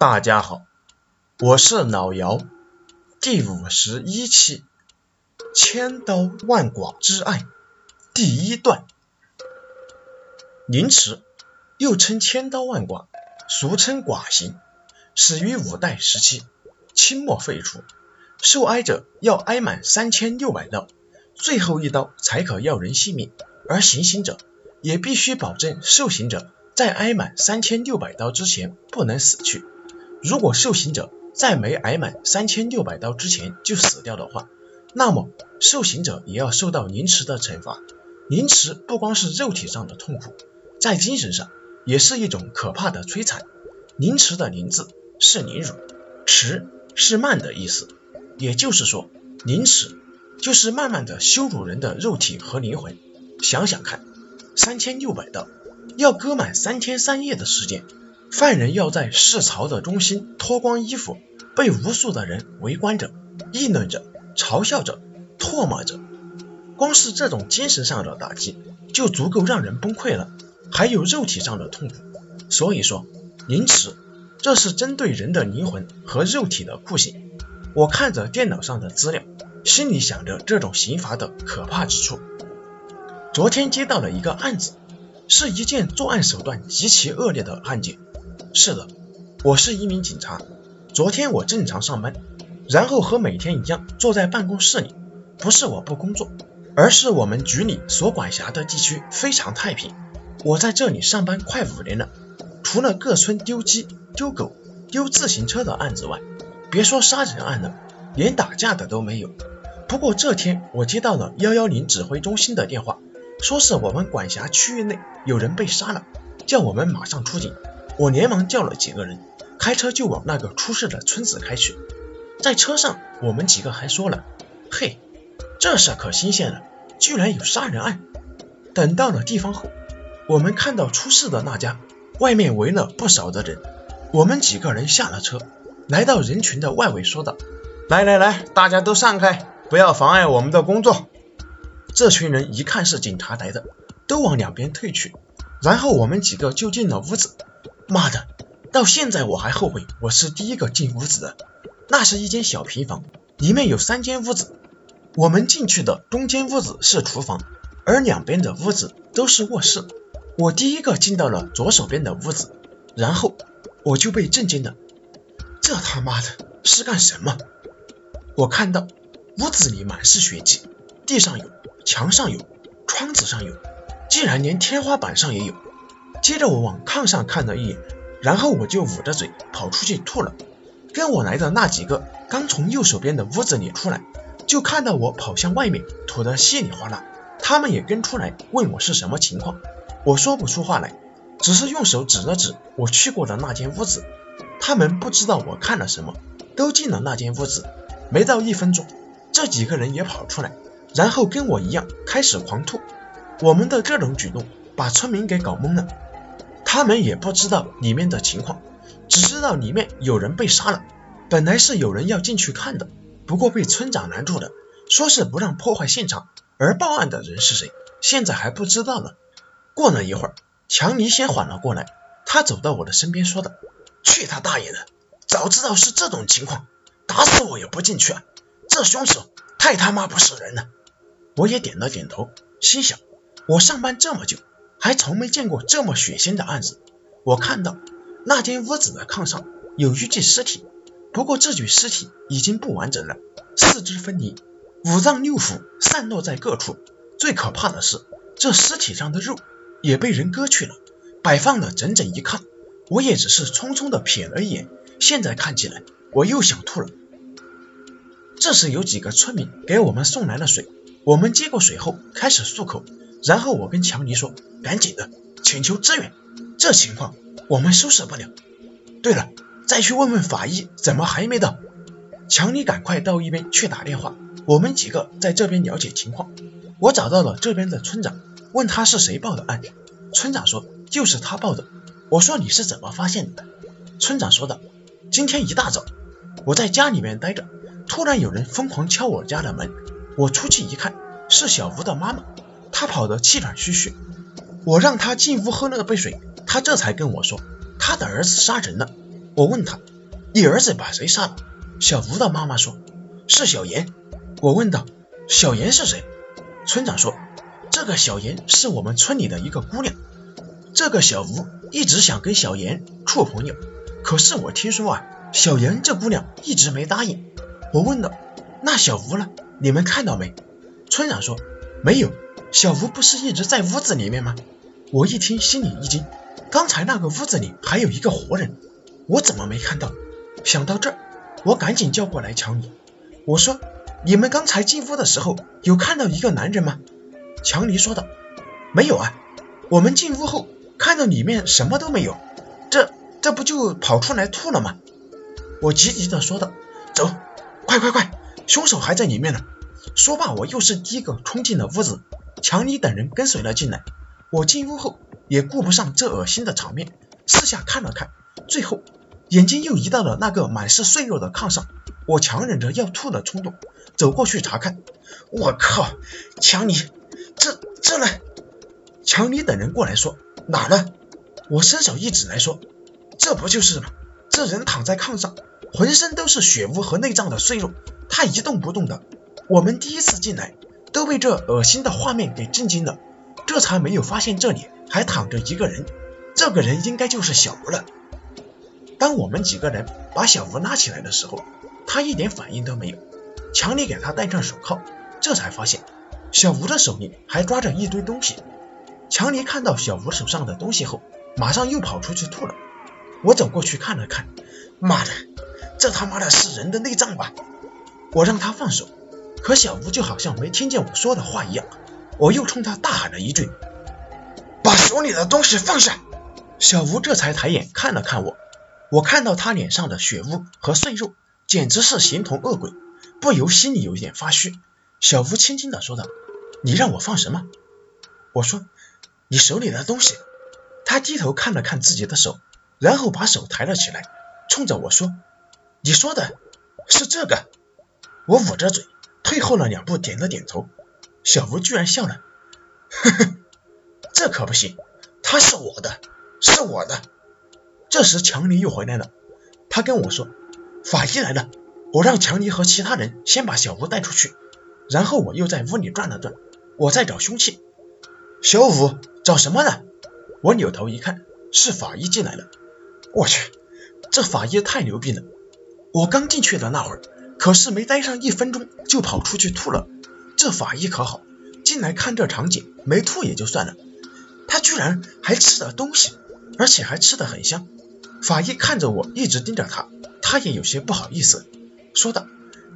大家好，我是老姚。第五十一期，千刀万剐之爱，第一段。凌迟，又称千刀万剐，俗称剐刑，始于五代时期，清末废除。受挨者要挨满三千六百刀，最后一刀才可要人性命，而行刑者也必须保证受刑者在挨满三千六百刀之前不能死去。如果受刑者在没挨满三千六百刀之前就死掉的话，那么受刑者也要受到凌迟的惩罚。凌迟不光是肉体上的痛苦，在精神上也是一种可怕的摧残。凌迟的凌字是凌辱，迟是慢的意思，也就是说，凌迟就是慢慢的羞辱人的肉体和灵魂。想想看，三千六百刀要割满三天三夜的时间。犯人要在市朝的中心脱光衣服，被无数的人围观着、议论着、嘲笑着、唾骂着。光是这种精神上的打击就足够让人崩溃了，还有肉体上的痛苦。所以说，凌迟这是针对人的灵魂和肉体的酷刑。我看着电脑上的资料，心里想着这种刑罚的可怕之处。昨天接到了一个案子，是一件作案手段极其恶劣的案件。是的，我是一名警察。昨天我正常上班，然后和每天一样坐在办公室里。不是我不工作，而是我们局里所管辖的地区非常太平。我在这里上班快五年了，除了各村丢鸡、丢狗、丢自行车的案子外，别说杀人案了，连打架的都没有。不过这天我接到了幺幺零指挥中心的电话，说是我们管辖区域内有人被杀了，叫我们马上出警。我连忙叫了几个人，开车就往那个出事的村子开去。在车上，我们几个还说了：“嘿，这事可新鲜了，居然有杀人案。”等到了地方后，我们看到出事的那家外面围了不少的人。我们几个人下了车，来到人群的外围，说道：“来来来，大家都散开，不要妨碍我们的工作。”这群人一看是警察来的，都往两边退去。然后我们几个就进了屋子。妈的，到现在我还后悔我是第一个进屋子的。那是一间小平房，里面有三间屋子。我们进去的中间屋子是厨房，而两边的屋子都是卧室。我第一个进到了左手边的屋子，然后我就被震惊了。这他妈的是干什么？我看到屋子里满是血迹，地上有，墙上有，窗子上有，竟然连天花板上也有。接着我往炕上看了一眼，然后我就捂着嘴跑出去吐了。跟我来的那几个刚从右手边的屋子里出来，就看到我跑向外面吐得稀里哗啦，他们也跟出来问我是什么情况。我说不出话来，只是用手指了指我去过的那间屋子。他们不知道我看了什么，都进了那间屋子。没到一分钟，这几个人也跑出来，然后跟我一样开始狂吐。我们的这种举动把村民给搞懵了。他们也不知道里面的情况，只知道里面有人被杀了。本来是有人要进去看的，不过被村长拦住了，说是不让破坏现场。而报案的人是谁，现在还不知道呢。过了一会儿，强尼先缓了过来，他走到我的身边说道：“去他大爷的！早知道是这种情况，打死我也不进去啊！这凶手太他妈不是人了。”我也点了点头，心想：我上班这么久。还从没见过这么血腥的案子。我看到那间屋子的炕上有一具尸体，不过这具尸体已经不完整了，四肢分离，五脏六腑散落在各处。最可怕的是，这尸体上的肉也被人割去了，摆放了整整一炕。我也只是匆匆的瞥了一眼，现在看起来我又想吐了。这时有几个村民给我们送来了水，我们接过水后开始漱口。然后我跟强尼说：“赶紧的，请求支援，这情况我们收拾不了。对了，再去问问法医，怎么还没到？”强尼赶快到一边去打电话，我们几个在这边了解情况。我找到了这边的村长，问他是谁报的案。村长说就是他报的。我说你是怎么发现的？村长说道：“今天一大早，我在家里面待着，突然有人疯狂敲我家的门，我出去一看，是小吴的妈妈。”他跑得气喘吁吁，我让他进屋喝了杯水，他这才跟我说他的儿子杀人了。我问他：“你儿子把谁杀了？”小吴的妈妈说：“是小严。”我问道：“小严是谁？”村长说：“这个小严是我们村里的一个姑娘。这个小吴一直想跟小严处朋友，可是我听说啊，小严这姑娘一直没答应。”我问道：“那小吴呢？你们看到没？”村长说：“没有。小吴不是一直在屋子里面吗？”我一听心里一惊，刚才那个屋子里还有一个活人，我怎么没看到？想到这儿，我赶紧叫过来强尼，我说。你们刚才进屋的时候有看到一个男人吗？强尼说道：“没有啊，我们进屋后看到里面什么都没有，这这不就跑出来吐了吗？”我急急的说道：“走，快快快，凶手还在里面呢！”说罢，我又是第一个冲进了屋子，强尼等人跟随了进来。我进屋后也顾不上这恶心的场面，四下看了看，最后眼睛又移到了那个满是碎肉的炕上。我强忍着要吐的冲动，走过去查看。我靠，强尼，这这呢？强尼等人过来说哪呢？我伸手一指来说，这不就是吗？这人躺在炕上，浑身都是血污和内脏的碎肉，他一动不动的。我们第一次进来都被这恶心的画面给震惊了，这才没有发现这里还躺着一个人。这个人应该就是小吴了。当我们几个人把小吴拉起来的时候，他一点反应都没有，强力给他戴上手铐，这才发现小吴的手里还抓着一堆东西。强尼看到小吴手上的东西后，马上又跑出去吐了。我走过去看了看，妈的，这他妈的是人的内脏吧？我让他放手，可小吴就好像没听见我说的话一样，我又冲他大喊了一句：“把手里的东西放下！”小吴这才抬眼看了看我，我看到他脸上的血污和碎肉。简直是形同恶鬼，不由心里有点发虚。小吴轻轻的说道：“你让我放什么？”我说：“你手里的东西。”他低头看了看自己的手，然后把手抬了起来，冲着我说：“你说的是这个？”我捂着嘴，退后了两步，点了点头。小吴居然笑了：“呵呵，这可不行，他是我的，是我的。”这时强尼又回来了，他跟我说。法医来了，我让强尼和其他人先把小吴带出去，然后我又在屋里转了转，我在找凶器。小五找什么呢？我扭头一看，是法医进来了。我去，这法医太牛逼了！我刚进去的那会儿，可是没待上一分钟就跑出去吐了。这法医可好，进来看这场景，没吐也就算了，他居然还吃了东西，而且还吃的很香。法医看着我，一直盯着他。他也有些不好意思，说道：“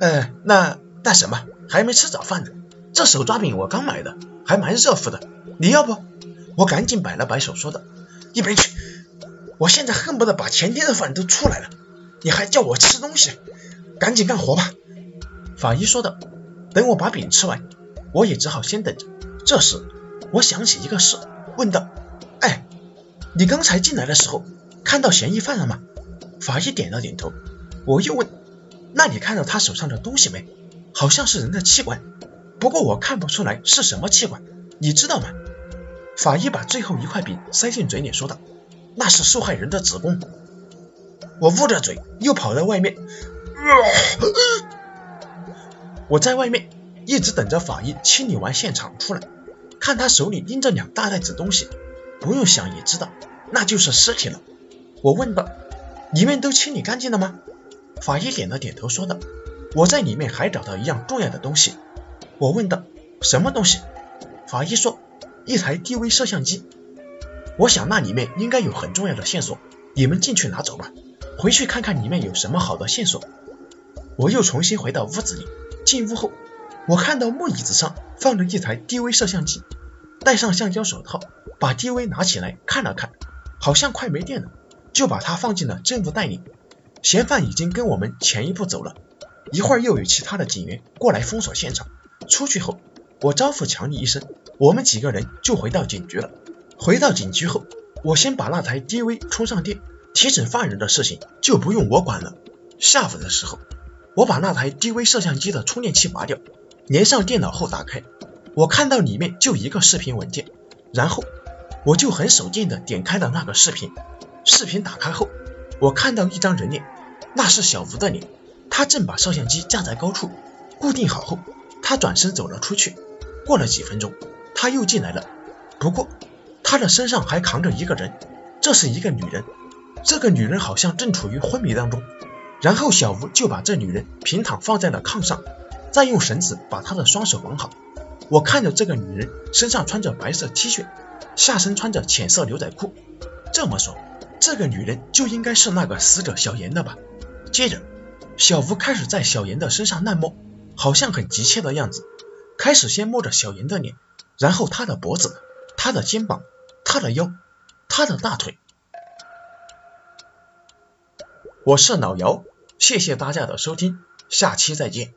呃，那那什么，还没吃早饭呢。这手抓饼我刚买的，还蛮热乎的。你要不？”我赶紧摆了摆手，说道：“一边去！我现在恨不得把前天的饭都出来了，你还叫我吃东西？赶紧干活吧。”法医说道：“等我把饼吃完，我也只好先等着。”这时我想起一个事，问道：“哎，你刚才进来的时候看到嫌疑犯了吗？”法医点了点头，我又问：“那你看到他手上的东西没？好像是人的器官，不过我看不出来是什么器官，你知道吗？”法医把最后一块饼塞进嘴里，说道：“那是受害人的子宫。”我捂着嘴，又跑到外面。我在外面一直等着法医清理完现场出来，看他手里拎着两大袋子东西，不用想也知道那就是尸体了。我问道。里面都清理干净了吗？法医点了点头，说道：“我在里面还找到一样重要的东西。”我问道：“什么东西？”法医说：“一台 DV 摄像机。”我想那里面应该有很重要的线索，你们进去拿走吧，回去看看里面有什么好的线索。我又重新回到屋子里，进屋后，我看到木椅子上放着一台 DV 摄像机，戴上橡胶手套，把 DV 拿起来看了看，好像快没电了。就把它放进了证物袋里。嫌犯已经跟我们前一步走了，一会儿又有其他的警员过来封锁现场。出去后，我招呼强尼一声，我们几个人就回到警局了。回到警局后，我先把那台 DV 充上电，提审犯人的事情就不用我管了。下午的时候，我把那台 DV 摄像机的充电器拔掉，连上电脑后打开，我看到里面就一个视频文件，然后我就很手贱的点开了那个视频。视频打开后，我看到一张人脸，那是小吴的脸。他正把摄像机架在高处，固定好后，他转身走了出去。过了几分钟，他又进来了，不过他的身上还扛着一个人，这是一个女人。这个女人好像正处于昏迷当中。然后小吴就把这女人平躺放在了炕上，再用绳子把她的双手绑好。我看着这个女人身上穿着白色 T 恤，下身穿着浅色牛仔裤。这么说，这个女人就应该是那个死者小严的吧？接着，小吴开始在小严的身上乱摸，好像很急切的样子。开始先摸着小严的脸，然后他的脖子、他的肩膀、他的腰、他的大腿。我是老姚，谢谢大家的收听，下期再见。